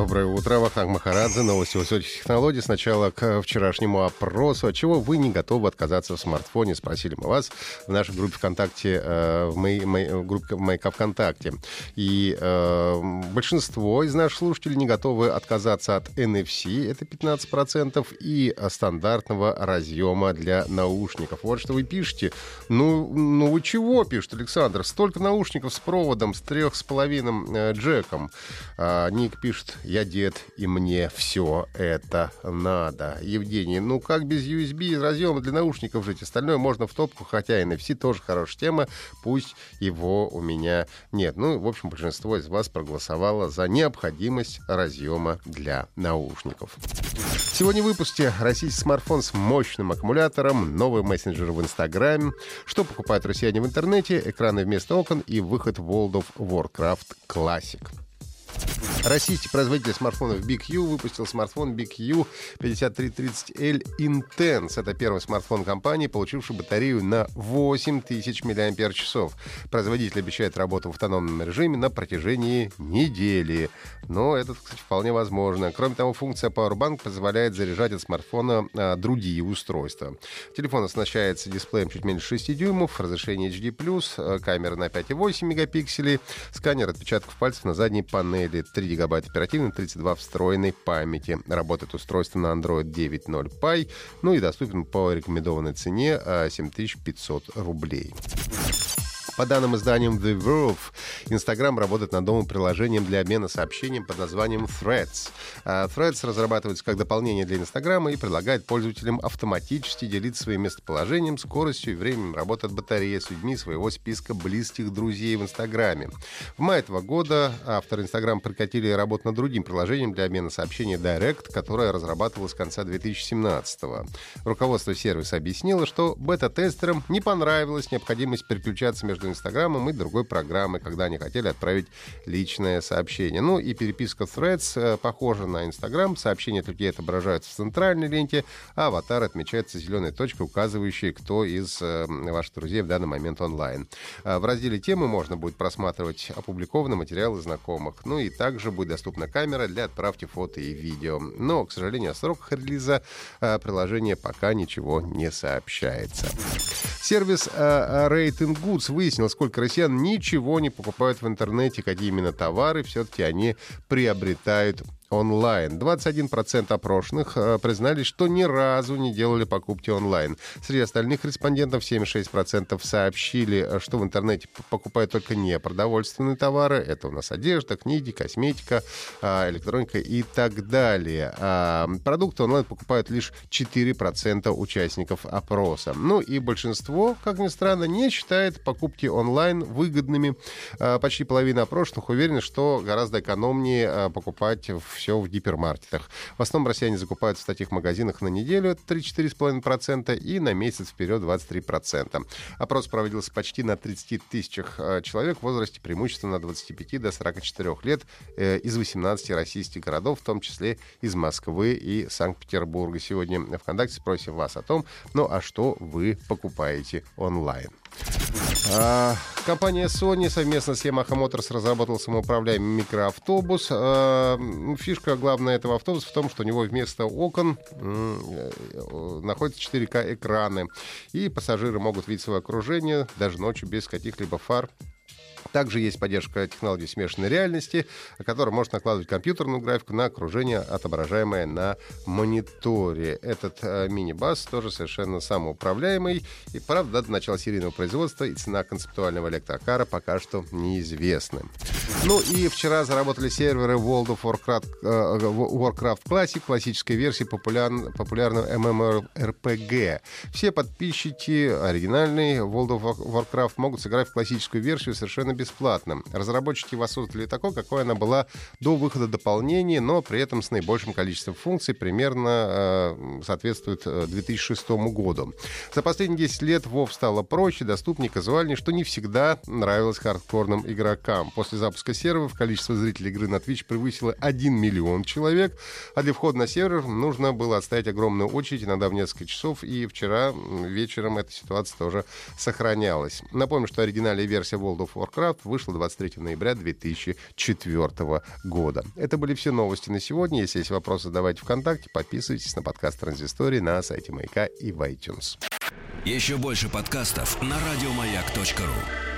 Доброе утро, Вахтанг Махарадзе, новости высоких технологий. Сначала к вчерашнему опросу. От чего вы не готовы отказаться в смартфоне? Спросили мы вас в нашей группе ВКонтакте, э, в моей, моей группе Майка ВКонтакте. И э, большинство из наших слушателей не готовы отказаться от NFC, это 15%, и стандартного разъема для наушников. Вот что вы пишете. Ну, ну вы чего, пишет Александр? Столько наушников с проводом, с трех с половиной э, джеком. А, Ник пишет, я дед, и мне все это надо. Евгений, ну как без USB разъема для наушников жить? Остальное можно в топку, хотя NFC тоже хорошая тема, пусть его у меня нет. Ну, в общем, большинство из вас проголосовало за необходимость разъема для наушников. Сегодня в выпуске российский смартфон с мощным аккумулятором, новый мессенджер в Инстаграме, что покупают россияне в интернете, экраны вместо окон и выход World of Warcraft Classic. Российский производитель смартфонов BigU выпустил смартфон BigU 5330L Intense. Это первый смартфон компании, получивший батарею на 8000 мАч. Производитель обещает работу в автономном режиме на протяжении недели. Но это, кстати, вполне возможно. Кроме того, функция Powerbank позволяет заряжать от смартфона а, другие устройства. Телефон оснащается дисплеем чуть меньше 6 дюймов, разрешение HD+, камера на 5,8 мегапикселей, сканер отпечатков пальцев на задней панели, 3 гигабайта оперативной, 32 встроенной памяти. Работает устройство на Android 9.0 Pie, ну и доступен по рекомендованной цене 7500 а, рублей. По данным изданием The Verve, Instagram работает над новым приложением для обмена сообщениями под названием Threads. А, Threads разрабатывается как дополнение для Инстаграма и предлагает пользователям автоматически делиться своим местоположением, скоростью и временем работы от батареи с людьми своего списка близких друзей в Инстаграме. В мае этого года авторы Инстаграм прекратили работу над другим приложением для обмена сообщений Direct, которое разрабатывалось с конца 2017 -го. Руководство сервиса объяснило, что бета-тестерам не понравилась необходимость переключаться между Инстаграмом и другой программы, когда они хотели отправить личное сообщение. Ну и переписка Threads э, похожа на Инстаграм. Сообщения от людей отображаются в центральной ленте, а аватар отмечается зеленой точкой, указывающей, кто из э, ваших друзей в данный момент онлайн. Э, в разделе темы можно будет просматривать опубликованные материалы знакомых. Ну и также будет доступна камера для отправки фото и видео. Но, к сожалению, о сроках релиза приложения пока ничего не сообщается. Сервис Rating Goods выяснил, сколько россиян ничего не покупают в интернете, какие именно товары все-таки они приобретают онлайн. 21% опрошенных э, признались, что ни разу не делали покупки онлайн. Среди остальных респондентов 76% сообщили, что в интернете покупают только непродовольственные товары. Это у нас одежда, книги, косметика, э, электроника и так далее. А продукты онлайн покупают лишь 4% участников опроса. Ну и большинство, как ни странно, не считает покупки онлайн выгодными. Э, почти половина опрошенных уверены, что гораздо экономнее покупать в все в гипермаркетах. В основном россияне закупают в таких магазинах на неделю 3-4,5% и на месяц вперед 23%. Опрос проводился почти на 30 тысячах э, человек в возрасте преимущественно от 25 до 44 лет э, из 18 российских городов, в том числе из Москвы и Санкт-Петербурга. Сегодня в ВКонтакте спросим вас о том, ну а что вы покупаете онлайн. А, компания Sony совместно с Yamaha Motors разработала самоуправляемый микроавтобус. А, фишка главная этого автобуса в том, что у него вместо окон э, находятся 4К экраны. И пассажиры могут видеть свое окружение даже ночью без каких-либо фар также есть поддержка технологий смешанной реальности, которая может накладывать компьютерную графику на окружение, отображаемое на мониторе. Этот э, мини-бас тоже совершенно самоуправляемый. И, правда, до начала серийного производства и цена концептуального электрокара пока что неизвестны. Ну и вчера заработали серверы World of Warcraft, э, Warcraft Classic, классической версии популяр, популярного MMORPG. Все подписчики оригинальной World of Warcraft могут сыграть в классическую версию совершенно бесплатно. Разработчики воссоздали такой, какой она была до выхода дополнений, но при этом с наибольшим количеством функций примерно э, соответствует 2006 году. За последние 10 лет WoW стало проще, доступнее, казуальнее, что не всегда нравилось хардкорным игрокам. После запуска серверов количество зрителей игры на Twitch превысило 1 миллион человек, а для входа на сервер нужно было отстоять огромную очередь, иногда в несколько часов, и вчера вечером эта ситуация тоже сохранялась. Напомню, что оригинальная версия World of Warcraft вышла 23 ноября 2004 года. Это были все новости на сегодня. Если есть вопросы, задавайте ВКонтакте, подписывайтесь на подкаст Транзистории на сайте Маяка и в iTunes. Еще больше подкастов на радиомаяк.ру